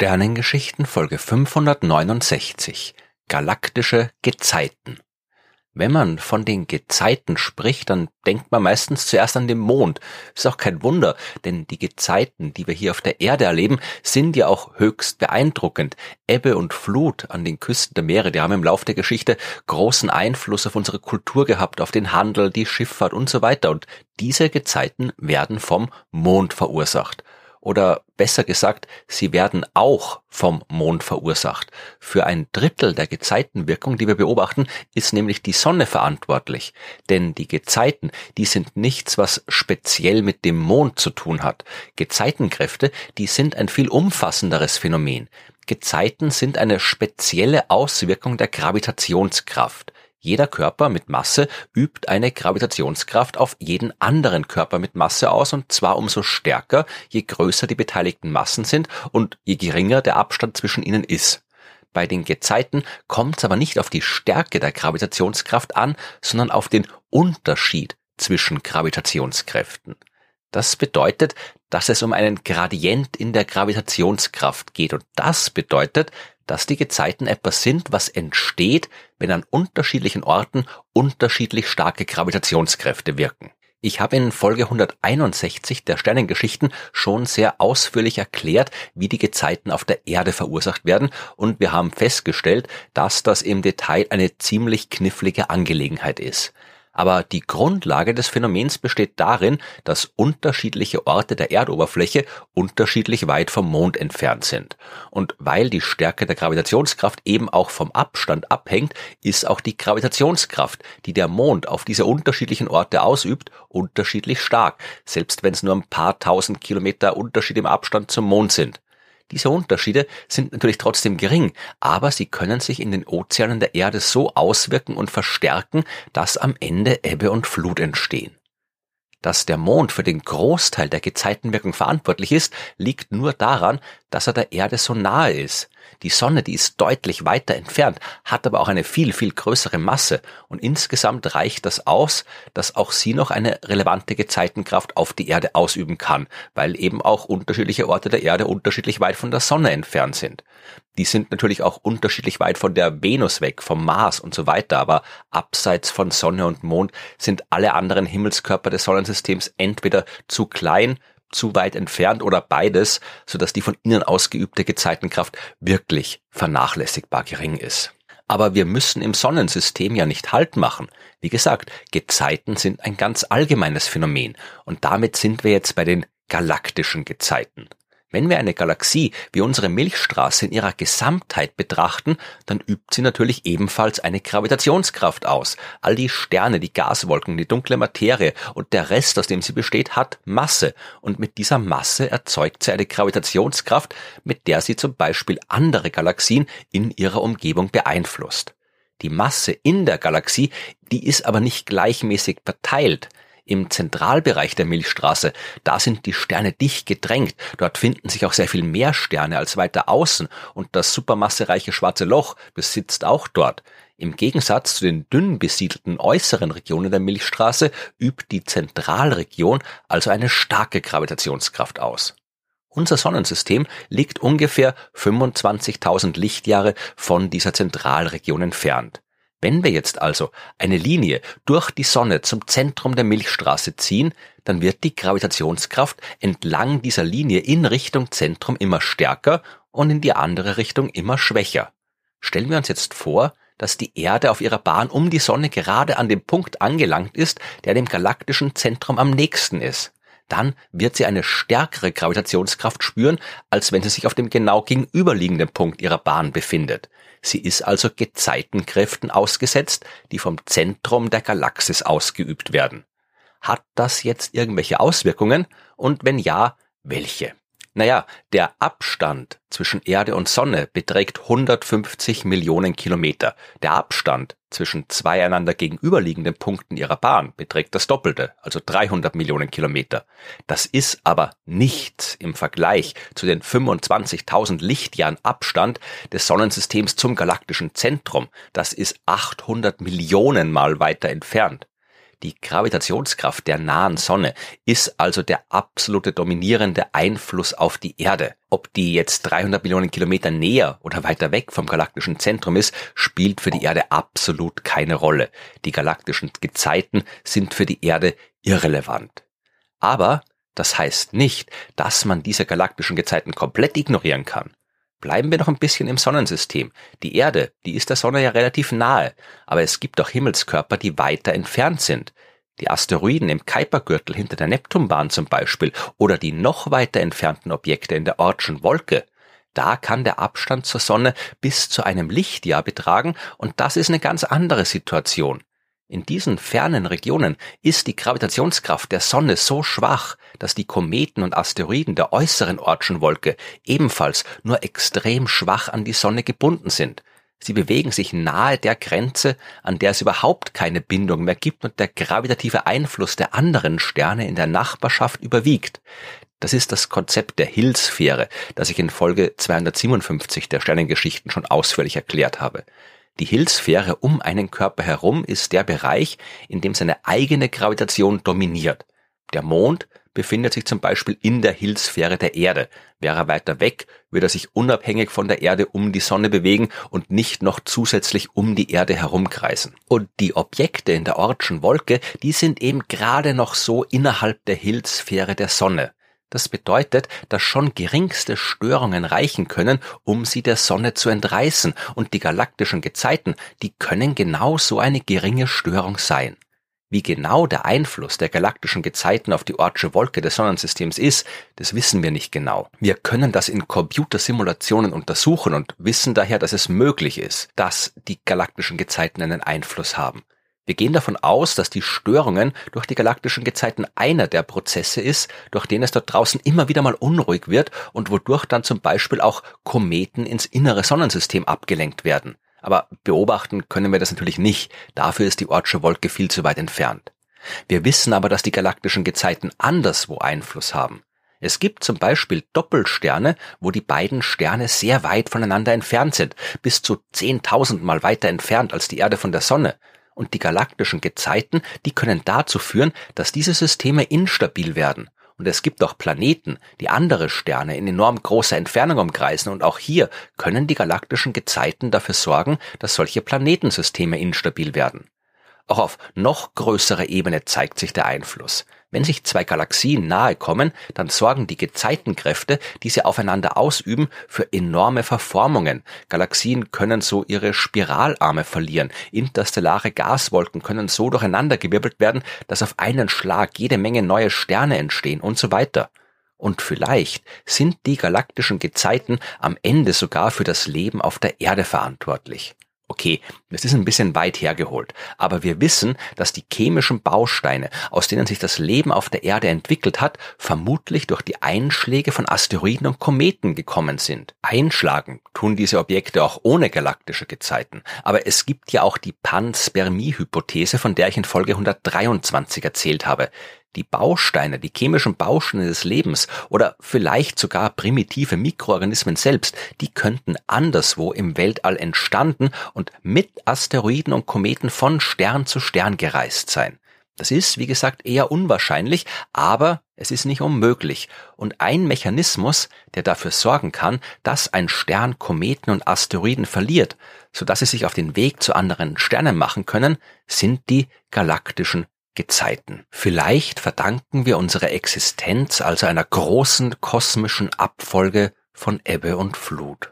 Sternengeschichten Folge 569 Galaktische Gezeiten wenn man von den Gezeiten spricht, dann denkt man meistens zuerst an den Mond. Ist auch kein Wunder, denn die Gezeiten, die wir hier auf der Erde erleben, sind ja auch höchst beeindruckend. Ebbe und Flut an den Küsten der Meere, die haben im Laufe der Geschichte großen Einfluss auf unsere Kultur gehabt, auf den Handel, die Schifffahrt und so weiter. Und diese Gezeiten werden vom Mond verursacht oder besser gesagt, sie werden auch vom Mond verursacht. Für ein Drittel der Gezeitenwirkung, die wir beobachten, ist nämlich die Sonne verantwortlich. Denn die Gezeiten, die sind nichts, was speziell mit dem Mond zu tun hat. Gezeitenkräfte, die sind ein viel umfassenderes Phänomen. Gezeiten sind eine spezielle Auswirkung der Gravitationskraft. Jeder Körper mit Masse übt eine Gravitationskraft auf jeden anderen Körper mit Masse aus und zwar umso stärker, je größer die beteiligten Massen sind und je geringer der Abstand zwischen ihnen ist. Bei den Gezeiten kommt es aber nicht auf die Stärke der Gravitationskraft an, sondern auf den Unterschied zwischen Gravitationskräften. Das bedeutet, dass es um einen Gradient in der Gravitationskraft geht und das bedeutet, dass die Gezeiten etwas sind, was entsteht, wenn an unterschiedlichen Orten unterschiedlich starke Gravitationskräfte wirken. Ich habe in Folge 161 der Sternengeschichten schon sehr ausführlich erklärt, wie die Gezeiten auf der Erde verursacht werden und wir haben festgestellt, dass das im Detail eine ziemlich knifflige Angelegenheit ist. Aber die Grundlage des Phänomens besteht darin, dass unterschiedliche Orte der Erdoberfläche unterschiedlich weit vom Mond entfernt sind. Und weil die Stärke der Gravitationskraft eben auch vom Abstand abhängt, ist auch die Gravitationskraft, die der Mond auf diese unterschiedlichen Orte ausübt, unterschiedlich stark, selbst wenn es nur ein paar tausend Kilometer Unterschied im Abstand zum Mond sind. Diese Unterschiede sind natürlich trotzdem gering, aber sie können sich in den Ozeanen der Erde so auswirken und verstärken, dass am Ende Ebbe und Flut entstehen. Dass der Mond für den Großteil der Gezeitenwirkung verantwortlich ist, liegt nur daran, dass er der Erde so nahe ist. Die Sonne, die ist deutlich weiter entfernt, hat aber auch eine viel, viel größere Masse und insgesamt reicht das aus, dass auch sie noch eine relevante Gezeitenkraft auf die Erde ausüben kann, weil eben auch unterschiedliche Orte der Erde unterschiedlich weit von der Sonne entfernt sind. Die sind natürlich auch unterschiedlich weit von der Venus weg, vom Mars und so weiter, aber abseits von Sonne und Mond sind alle anderen Himmelskörper des Sonnensystems entweder zu klein, zu weit entfernt oder beides, sodass die von innen ausgeübte Gezeitenkraft wirklich vernachlässigbar gering ist. Aber wir müssen im Sonnensystem ja nicht Halt machen. Wie gesagt, Gezeiten sind ein ganz allgemeines Phänomen und damit sind wir jetzt bei den galaktischen Gezeiten. Wenn wir eine Galaxie wie unsere Milchstraße in ihrer Gesamtheit betrachten, dann übt sie natürlich ebenfalls eine Gravitationskraft aus. All die Sterne, die Gaswolken, die dunkle Materie und der Rest, aus dem sie besteht, hat Masse. Und mit dieser Masse erzeugt sie eine Gravitationskraft, mit der sie zum Beispiel andere Galaxien in ihrer Umgebung beeinflusst. Die Masse in der Galaxie, die ist aber nicht gleichmäßig verteilt. Im Zentralbereich der Milchstraße, da sind die Sterne dicht gedrängt. Dort finden sich auch sehr viel mehr Sterne als weiter außen und das supermassereiche schwarze Loch besitzt auch dort. Im Gegensatz zu den dünn besiedelten äußeren Regionen der Milchstraße übt die Zentralregion also eine starke Gravitationskraft aus. Unser Sonnensystem liegt ungefähr 25.000 Lichtjahre von dieser Zentralregion entfernt. Wenn wir jetzt also eine Linie durch die Sonne zum Zentrum der Milchstraße ziehen, dann wird die Gravitationskraft entlang dieser Linie in Richtung Zentrum immer stärker und in die andere Richtung immer schwächer. Stellen wir uns jetzt vor, dass die Erde auf ihrer Bahn um die Sonne gerade an dem Punkt angelangt ist, der dem galaktischen Zentrum am nächsten ist. Dann wird sie eine stärkere Gravitationskraft spüren, als wenn sie sich auf dem genau gegenüberliegenden Punkt ihrer Bahn befindet. Sie ist also Gezeitenkräften ausgesetzt, die vom Zentrum der Galaxis ausgeübt werden. Hat das jetzt irgendwelche Auswirkungen? Und wenn ja, welche? Naja, der Abstand zwischen Erde und Sonne beträgt 150 Millionen Kilometer. Der Abstand zwischen zwei einander gegenüberliegenden Punkten ihrer Bahn beträgt das Doppelte, also 300 Millionen Kilometer. Das ist aber nichts im Vergleich zu den 25.000 Lichtjahren Abstand des Sonnensystems zum galaktischen Zentrum. Das ist 800 Millionen mal weiter entfernt. Die Gravitationskraft der nahen Sonne ist also der absolute dominierende Einfluss auf die Erde. Ob die jetzt 300 Millionen Kilometer näher oder weiter weg vom galaktischen Zentrum ist, spielt für die Erde absolut keine Rolle. Die galaktischen Gezeiten sind für die Erde irrelevant. Aber das heißt nicht, dass man diese galaktischen Gezeiten komplett ignorieren kann. Bleiben wir noch ein bisschen im Sonnensystem. Die Erde, die ist der Sonne ja relativ nahe, aber es gibt auch Himmelskörper, die weiter entfernt sind. Die Asteroiden im Kuipergürtel hinter der Neptunbahn zum Beispiel oder die noch weiter entfernten Objekte in der Ortschen Wolke. Da kann der Abstand zur Sonne bis zu einem Lichtjahr betragen und das ist eine ganz andere Situation. In diesen fernen Regionen ist die Gravitationskraft der Sonne so schwach, dass die Kometen und Asteroiden der äußeren Ortschen Wolke ebenfalls nur extrem schwach an die Sonne gebunden sind. Sie bewegen sich nahe der Grenze, an der es überhaupt keine Bindung mehr gibt und der gravitative Einfluss der anderen Sterne in der Nachbarschaft überwiegt. Das ist das Konzept der Hillsphäre, das ich in Folge 257 der Sternengeschichten schon ausführlich erklärt habe. Die Hillsphäre um einen Körper herum ist der Bereich, in dem seine eigene Gravitation dominiert. Der Mond befindet sich zum Beispiel in der Hillsphäre der Erde. Wäre er weiter weg, würde er sich unabhängig von der Erde um die Sonne bewegen und nicht noch zusätzlich um die Erde herumkreisen. Und die Objekte in der Ortschen Wolke, die sind eben gerade noch so innerhalb der Hillsphäre der Sonne. Das bedeutet, dass schon geringste Störungen reichen können, um sie der Sonne zu entreißen, und die galaktischen Gezeiten, die können genau so eine geringe Störung sein. Wie genau der Einfluss der galaktischen Gezeiten auf die Ortsche Wolke des Sonnensystems ist, das wissen wir nicht genau. Wir können das in Computersimulationen untersuchen und wissen daher, dass es möglich ist, dass die galaktischen Gezeiten einen Einfluss haben. Wir gehen davon aus, dass die Störungen durch die galaktischen Gezeiten einer der Prozesse ist, durch den es dort draußen immer wieder mal unruhig wird und wodurch dann zum Beispiel auch Kometen ins innere Sonnensystem abgelenkt werden. Aber beobachten können wir das natürlich nicht. Dafür ist die Ortsche Wolke viel zu weit entfernt. Wir wissen aber, dass die galaktischen Gezeiten anderswo Einfluss haben. Es gibt zum Beispiel Doppelsterne, wo die beiden Sterne sehr weit voneinander entfernt sind, bis zu 10.000 Mal weiter entfernt als die Erde von der Sonne und die galaktischen Gezeiten, die können dazu führen, dass diese Systeme instabil werden. Und es gibt auch Planeten, die andere Sterne in enorm großer Entfernung umkreisen und auch hier können die galaktischen Gezeiten dafür sorgen, dass solche Planetensysteme instabil werden. Auch auf noch größerer Ebene zeigt sich der Einfluss. Wenn sich zwei Galaxien nahe kommen, dann sorgen die Gezeitenkräfte, die sie aufeinander ausüben, für enorme Verformungen. Galaxien können so ihre Spiralarme verlieren. Interstellare Gaswolken können so durcheinandergewirbelt werden, dass auf einen Schlag jede Menge neue Sterne entstehen und so weiter. Und vielleicht sind die galaktischen Gezeiten am Ende sogar für das Leben auf der Erde verantwortlich. Okay, das ist ein bisschen weit hergeholt, aber wir wissen, dass die chemischen Bausteine, aus denen sich das Leben auf der Erde entwickelt hat, vermutlich durch die Einschläge von Asteroiden und Kometen gekommen sind. Einschlagen tun diese Objekte auch ohne galaktische Gezeiten, aber es gibt ja auch die Panspermie-Hypothese, von der ich in Folge 123 erzählt habe die Bausteine, die chemischen Bausteine des Lebens oder vielleicht sogar primitive Mikroorganismen selbst, die könnten anderswo im Weltall entstanden und mit Asteroiden und Kometen von Stern zu Stern gereist sein. Das ist, wie gesagt, eher unwahrscheinlich, aber es ist nicht unmöglich. Und ein Mechanismus, der dafür sorgen kann, dass ein Stern Kometen und Asteroiden verliert, sodass sie sich auf den Weg zu anderen Sternen machen können, sind die galaktischen Gezeiten. Vielleicht verdanken wir unsere Existenz also einer großen kosmischen Abfolge von Ebbe und Flut.